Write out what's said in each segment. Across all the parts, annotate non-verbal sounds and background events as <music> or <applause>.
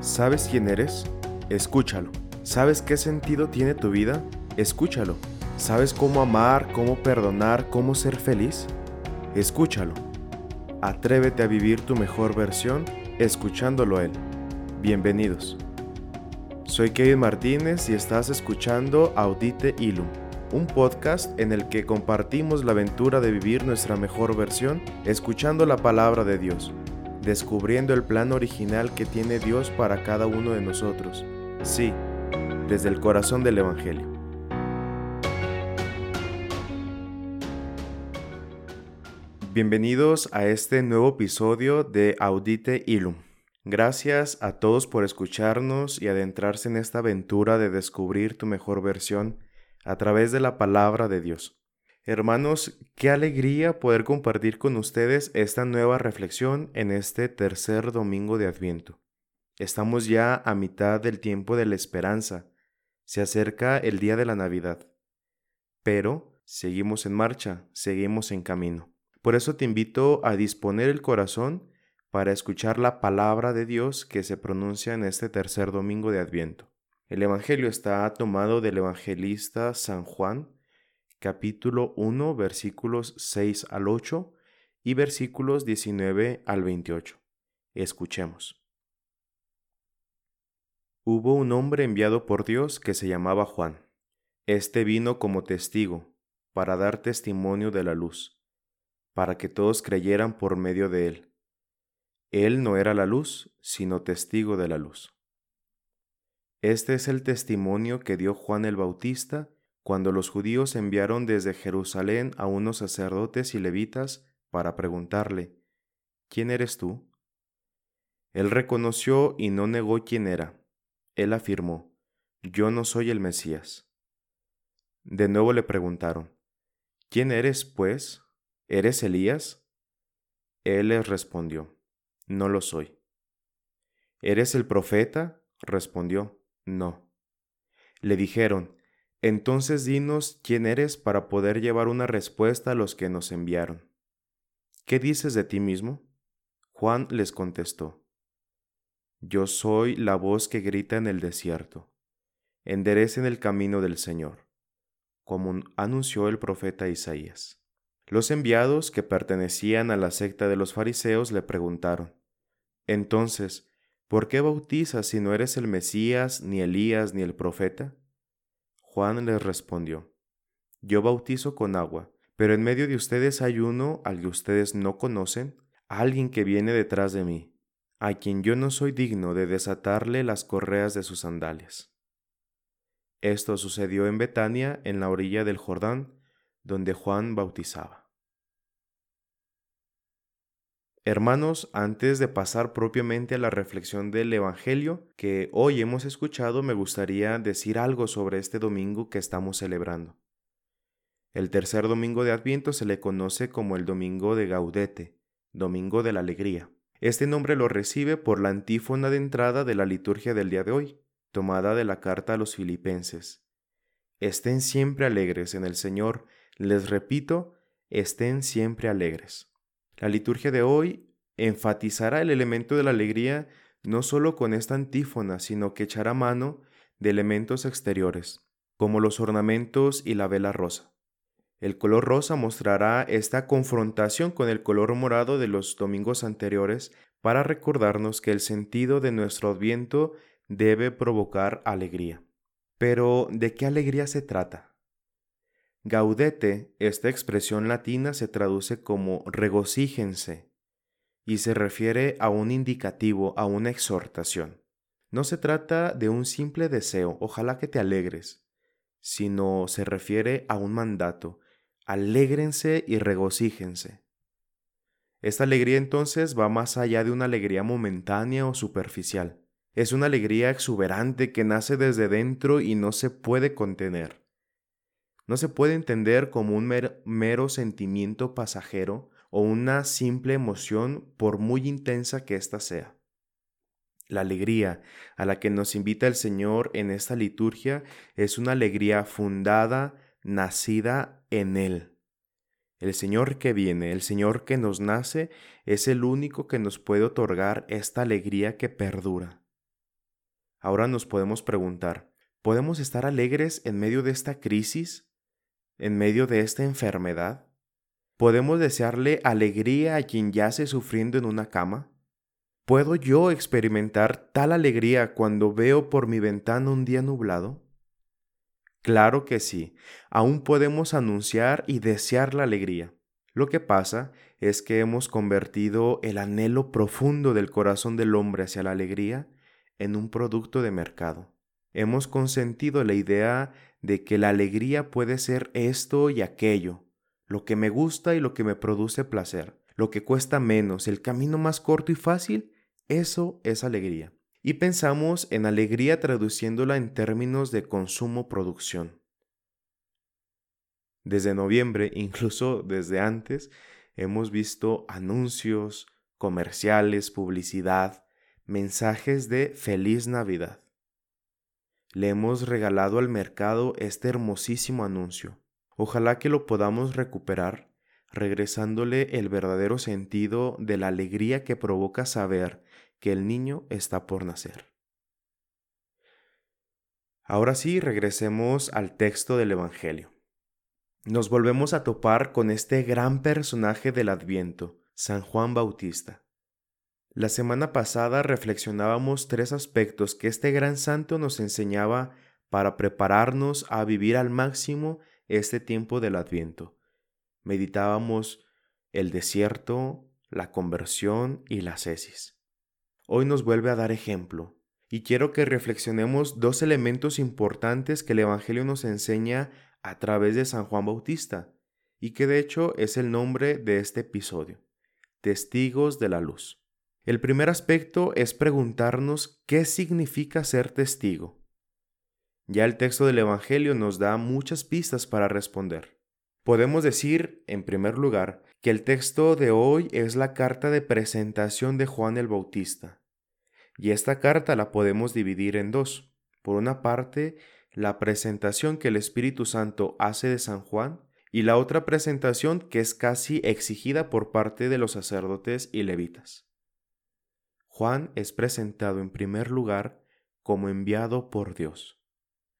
¿Sabes quién eres? Escúchalo. ¿Sabes qué sentido tiene tu vida? Escúchalo. ¿Sabes cómo amar, cómo perdonar, cómo ser feliz? Escúchalo. Atrévete a vivir tu mejor versión escuchándolo a él. Bienvenidos. Soy Kevin Martínez y estás escuchando Audite Ilum, un podcast en el que compartimos la aventura de vivir nuestra mejor versión escuchando la palabra de Dios descubriendo el plan original que tiene Dios para cada uno de nosotros. Sí, desde el corazón del Evangelio. Bienvenidos a este nuevo episodio de Audite Ilum. Gracias a todos por escucharnos y adentrarse en esta aventura de descubrir tu mejor versión a través de la palabra de Dios. Hermanos, qué alegría poder compartir con ustedes esta nueva reflexión en este tercer domingo de Adviento. Estamos ya a mitad del tiempo de la esperanza. Se acerca el día de la Navidad. Pero seguimos en marcha, seguimos en camino. Por eso te invito a disponer el corazón para escuchar la palabra de Dios que se pronuncia en este tercer domingo de Adviento. El Evangelio está tomado del evangelista San Juan, capítulo 1, versículos 6 al 8 y versículos 19 al 28. Escuchemos. Hubo un hombre enviado por Dios que se llamaba Juan. Este vino como testigo, para dar testimonio de la luz, para que todos creyeran por medio de él. Él no era la luz, sino testigo de la luz. Este es el testimonio que dio Juan el Bautista cuando los judíos enviaron desde Jerusalén a unos sacerdotes y levitas para preguntarle, ¿quién eres tú? Él reconoció y no negó quién era. Él afirmó, yo no soy el Mesías. De nuevo le preguntaron, ¿quién eres, pues? ¿Eres Elías? Él les respondió, no lo soy. ¿Eres el profeta? respondió, no. Le dijeron, entonces dinos quién eres para poder llevar una respuesta a los que nos enviaron. ¿Qué dices de ti mismo? Juan les contestó, Yo soy la voz que grita en el desierto, enderecen el camino del Señor, como anunció el profeta Isaías. Los enviados que pertenecían a la secta de los fariseos le preguntaron, Entonces, ¿por qué bautizas si no eres el Mesías, ni Elías, ni el profeta? Juan les respondió, Yo bautizo con agua, pero en medio de ustedes hay uno al que ustedes no conocen, alguien que viene detrás de mí, a quien yo no soy digno de desatarle las correas de sus sandalias. Esto sucedió en Betania, en la orilla del Jordán, donde Juan bautizaba. Hermanos, antes de pasar propiamente a la reflexión del Evangelio que hoy hemos escuchado, me gustaría decir algo sobre este domingo que estamos celebrando. El tercer domingo de Adviento se le conoce como el Domingo de Gaudete, Domingo de la Alegría. Este nombre lo recibe por la antífona de entrada de la liturgia del día de hoy, tomada de la carta a los filipenses. Estén siempre alegres en el Señor, les repito, estén siempre alegres. La liturgia de hoy enfatizará el elemento de la alegría no solo con esta antífona, sino que echará mano de elementos exteriores, como los ornamentos y la vela rosa. El color rosa mostrará esta confrontación con el color morado de los domingos anteriores para recordarnos que el sentido de nuestro adviento debe provocar alegría. Pero, ¿de qué alegría se trata? Gaudete, esta expresión latina se traduce como regocíjense y se refiere a un indicativo, a una exhortación. No se trata de un simple deseo, ojalá que te alegres, sino se refiere a un mandato, alégrense y regocíjense. Esta alegría entonces va más allá de una alegría momentánea o superficial. Es una alegría exuberante que nace desde dentro y no se puede contener no se puede entender como un mero sentimiento pasajero o una simple emoción por muy intensa que ésta sea. La alegría a la que nos invita el Señor en esta liturgia es una alegría fundada, nacida en Él. El Señor que viene, el Señor que nos nace, es el único que nos puede otorgar esta alegría que perdura. Ahora nos podemos preguntar, ¿podemos estar alegres en medio de esta crisis? ¿En medio de esta enfermedad? ¿Podemos desearle alegría a quien yace sufriendo en una cama? ¿Puedo yo experimentar tal alegría cuando veo por mi ventana un día nublado? Claro que sí, aún podemos anunciar y desear la alegría. Lo que pasa es que hemos convertido el anhelo profundo del corazón del hombre hacia la alegría en un producto de mercado. Hemos consentido la idea de que la alegría puede ser esto y aquello, lo que me gusta y lo que me produce placer, lo que cuesta menos, el camino más corto y fácil, eso es alegría y pensamos en alegría traduciéndola en términos de consumo-producción. Desde noviembre, <laughs> incluso desde antes, hemos visto anuncios, comerciales, publicidad, mensajes de feliz Navidad. Le hemos regalado al mercado este hermosísimo anuncio. Ojalá que lo podamos recuperar, regresándole el verdadero sentido de la alegría que provoca saber que el niño está por nacer. Ahora sí, regresemos al texto del Evangelio. Nos volvemos a topar con este gran personaje del Adviento, San Juan Bautista. La semana pasada reflexionábamos tres aspectos que este gran santo nos enseñaba para prepararnos a vivir al máximo este tiempo del Adviento. Meditábamos el desierto, la conversión y la cesis hoy nos vuelve a dar ejemplo. Y quiero que reflexionemos dos elementos importantes que el Evangelio nos enseña a través de San Juan Bautista, y que de hecho es el nombre de este episodio, testigos de la luz. El primer aspecto es preguntarnos qué significa ser testigo. Ya el texto del Evangelio nos da muchas pistas para responder. Podemos decir, en primer lugar, que el texto de hoy es la carta de presentación de Juan el Bautista. Y esta carta la podemos dividir en dos. Por una parte, la presentación que el Espíritu Santo hace de San Juan y la otra presentación que es casi exigida por parte de los sacerdotes y levitas. Juan es presentado en primer lugar como enviado por Dios.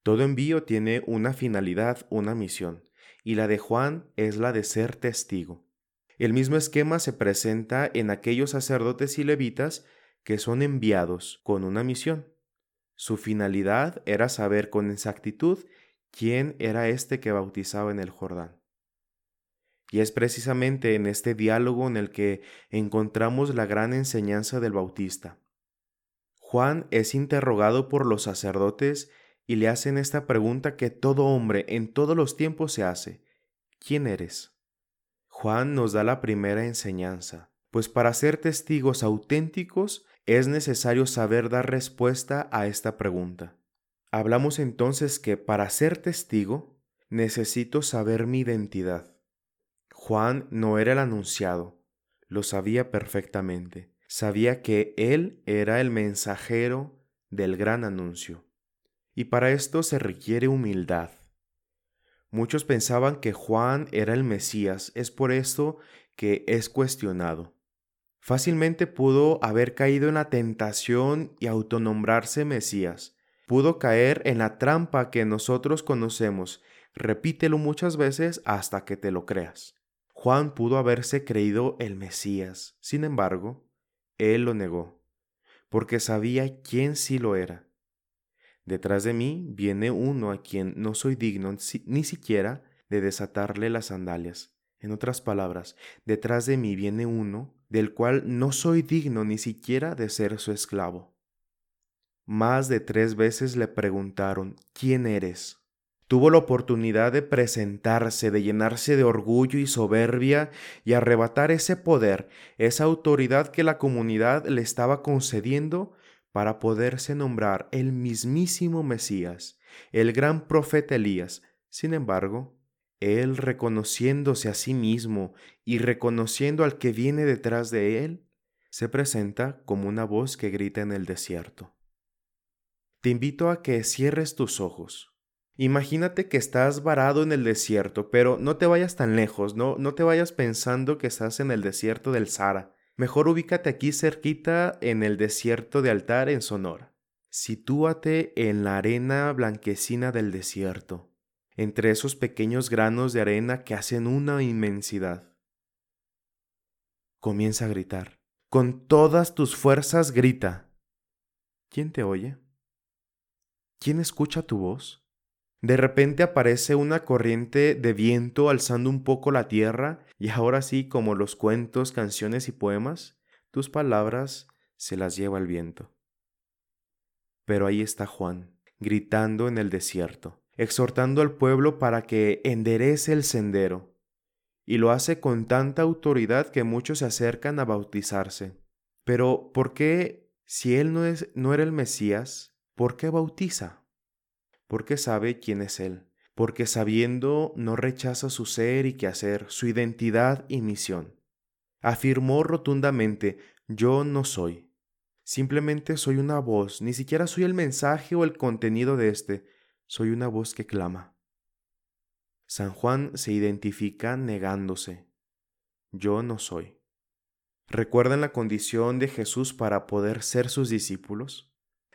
Todo envío tiene una finalidad, una misión, y la de Juan es la de ser testigo. El mismo esquema se presenta en aquellos sacerdotes y levitas que son enviados con una misión. Su finalidad era saber con exactitud quién era este que bautizaba en el Jordán. Y es precisamente en este diálogo en el que encontramos la gran enseñanza del Bautista. Juan es interrogado por los sacerdotes y le hacen esta pregunta que todo hombre en todos los tiempos se hace. ¿Quién eres? Juan nos da la primera enseñanza, pues para ser testigos auténticos es necesario saber dar respuesta a esta pregunta. Hablamos entonces que para ser testigo necesito saber mi identidad. Juan no era el anunciado, lo sabía perfectamente, sabía que él era el mensajero del gran anuncio. Y para esto se requiere humildad. Muchos pensaban que Juan era el Mesías, es por esto que es cuestionado. Fácilmente pudo haber caído en la tentación y autonombrarse Mesías. Pudo caer en la trampa que nosotros conocemos. Repítelo muchas veces hasta que te lo creas. Juan pudo haberse creído el Mesías. Sin embargo, él lo negó, porque sabía quién sí lo era. Detrás de mí viene uno a quien no soy digno ni siquiera de desatarle las sandalias. En otras palabras, detrás de mí viene uno del cual no soy digno ni siquiera de ser su esclavo. Más de tres veces le preguntaron, ¿quién eres? Tuvo la oportunidad de presentarse, de llenarse de orgullo y soberbia y arrebatar ese poder, esa autoridad que la comunidad le estaba concediendo para poderse nombrar el mismísimo Mesías, el gran profeta Elías. Sin embargo, él reconociéndose a sí mismo y reconociendo al que viene detrás de él, se presenta como una voz que grita en el desierto. Te invito a que cierres tus ojos. Imagínate que estás varado en el desierto, pero no te vayas tan lejos, no, no te vayas pensando que estás en el desierto del Sahara. Mejor ubícate aquí cerquita en el desierto de Altar en Sonora. Sitúate en la arena blanquecina del desierto, entre esos pequeños granos de arena que hacen una inmensidad. Comienza a gritar. Con todas tus fuerzas grita. ¿Quién te oye? ¿Quién escucha tu voz? De repente aparece una corriente de viento alzando un poco la tierra y ahora sí, como los cuentos, canciones y poemas, tus palabras se las lleva el viento. Pero ahí está Juan, gritando en el desierto, exhortando al pueblo para que enderece el sendero, y lo hace con tanta autoridad que muchos se acercan a bautizarse. Pero, ¿por qué, si él no, es, no era el Mesías, por qué bautiza? Porque sabe quién es Él, porque sabiendo no rechaza su ser y quehacer, su identidad y misión. Afirmó rotundamente, yo no soy. Simplemente soy una voz, ni siquiera soy el mensaje o el contenido de éste, soy una voz que clama. San Juan se identifica negándose. Yo no soy. ¿Recuerdan la condición de Jesús para poder ser sus discípulos?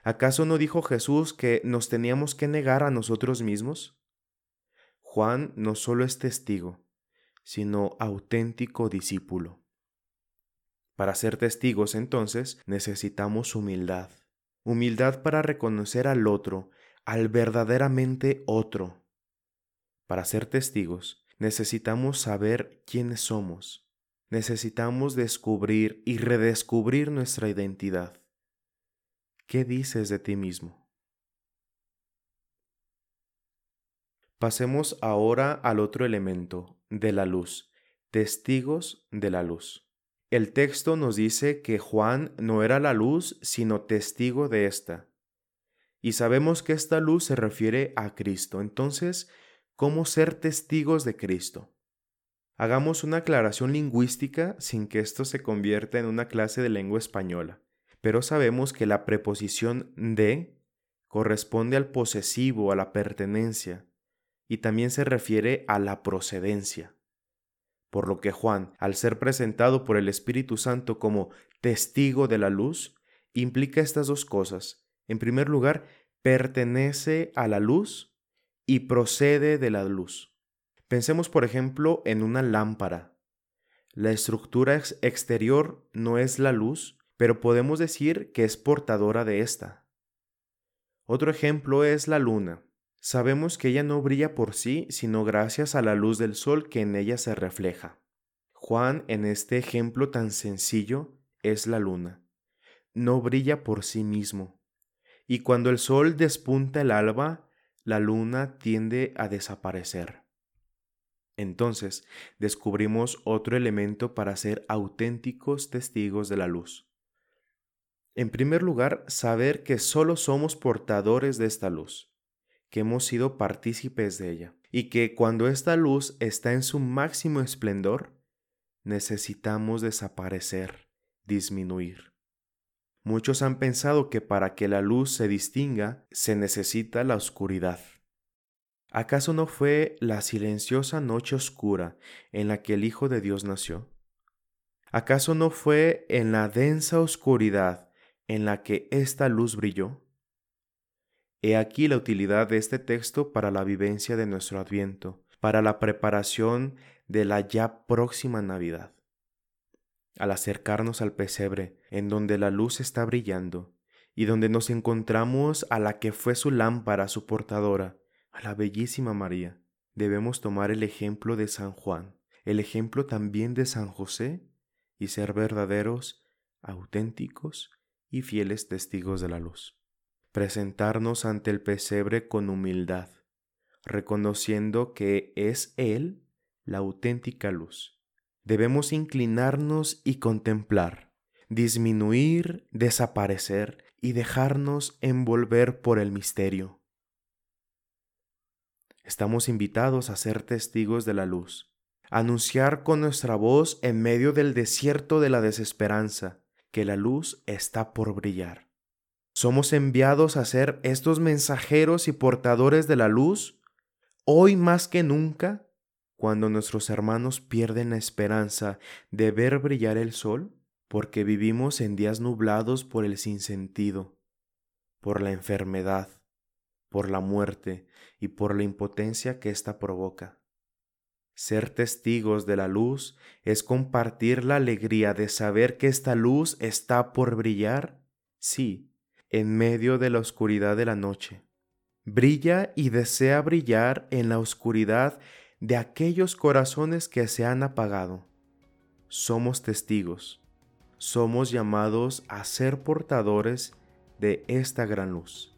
¿Acaso no dijo Jesús que nos teníamos que negar a nosotros mismos? Juan no solo es testigo, sino auténtico discípulo. Para ser testigos entonces necesitamos humildad, humildad para reconocer al otro, al verdaderamente otro. Para ser testigos necesitamos saber quiénes somos, necesitamos descubrir y redescubrir nuestra identidad. ¿Qué dices de ti mismo? Pasemos ahora al otro elemento, de la luz, testigos de la luz. El texto nos dice que Juan no era la luz, sino testigo de esta. Y sabemos que esta luz se refiere a Cristo. Entonces, ¿cómo ser testigos de Cristo? Hagamos una aclaración lingüística sin que esto se convierta en una clase de lengua española pero sabemos que la preposición de corresponde al posesivo, a la pertenencia, y también se refiere a la procedencia. Por lo que Juan, al ser presentado por el Espíritu Santo como testigo de la luz, implica estas dos cosas. En primer lugar, pertenece a la luz y procede de la luz. Pensemos, por ejemplo, en una lámpara. La estructura exterior no es la luz, pero podemos decir que es portadora de esta. Otro ejemplo es la luna. Sabemos que ella no brilla por sí, sino gracias a la luz del sol que en ella se refleja. Juan, en este ejemplo tan sencillo, es la luna. No brilla por sí mismo. Y cuando el sol despunta el alba, la luna tiende a desaparecer. Entonces descubrimos otro elemento para ser auténticos testigos de la luz. En primer lugar, saber que solo somos portadores de esta luz, que hemos sido partícipes de ella, y que cuando esta luz está en su máximo esplendor, necesitamos desaparecer, disminuir. Muchos han pensado que para que la luz se distinga se necesita la oscuridad. ¿Acaso no fue la silenciosa noche oscura en la que el Hijo de Dios nació? ¿Acaso no fue en la densa oscuridad en la que esta luz brilló? He aquí la utilidad de este texto para la vivencia de nuestro adviento, para la preparación de la ya próxima Navidad. Al acercarnos al pesebre, en donde la luz está brillando, y donde nos encontramos a la que fue su lámpara, su portadora, a la bellísima María, debemos tomar el ejemplo de San Juan, el ejemplo también de San José, y ser verdaderos, auténticos y fieles testigos de la luz. Presentarnos ante el pesebre con humildad, reconociendo que es Él la auténtica luz. Debemos inclinarnos y contemplar, disminuir, desaparecer y dejarnos envolver por el misterio. Estamos invitados a ser testigos de la luz, anunciar con nuestra voz en medio del desierto de la desesperanza, que la luz está por brillar. Somos enviados a ser estos mensajeros y portadores de la luz hoy más que nunca, cuando nuestros hermanos pierden la esperanza de ver brillar el sol, porque vivimos en días nublados por el sinsentido, por la enfermedad, por la muerte y por la impotencia que ésta provoca. Ser testigos de la luz es compartir la alegría de saber que esta luz está por brillar, sí, en medio de la oscuridad de la noche. Brilla y desea brillar en la oscuridad de aquellos corazones que se han apagado. Somos testigos, somos llamados a ser portadores de esta gran luz.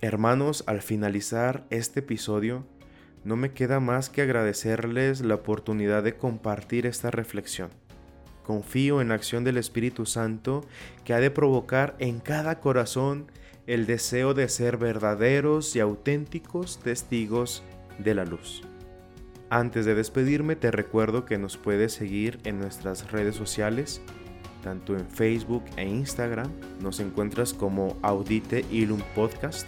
Hermanos, al finalizar este episodio, no me queda más que agradecerles la oportunidad de compartir esta reflexión. Confío en la acción del Espíritu Santo que ha de provocar en cada corazón el deseo de ser verdaderos y auténticos testigos de la luz. Antes de despedirme te recuerdo que nos puedes seguir en nuestras redes sociales, tanto en Facebook e Instagram, nos encuentras como Audite Ilum Podcast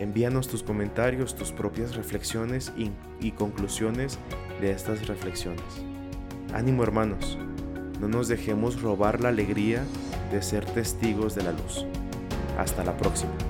Envíanos tus comentarios, tus propias reflexiones y, conclusiones de estas reflexiones. Ánimo hermanos, no nos dejemos robar la alegría de ser testigos de la luz. Hasta la próxima.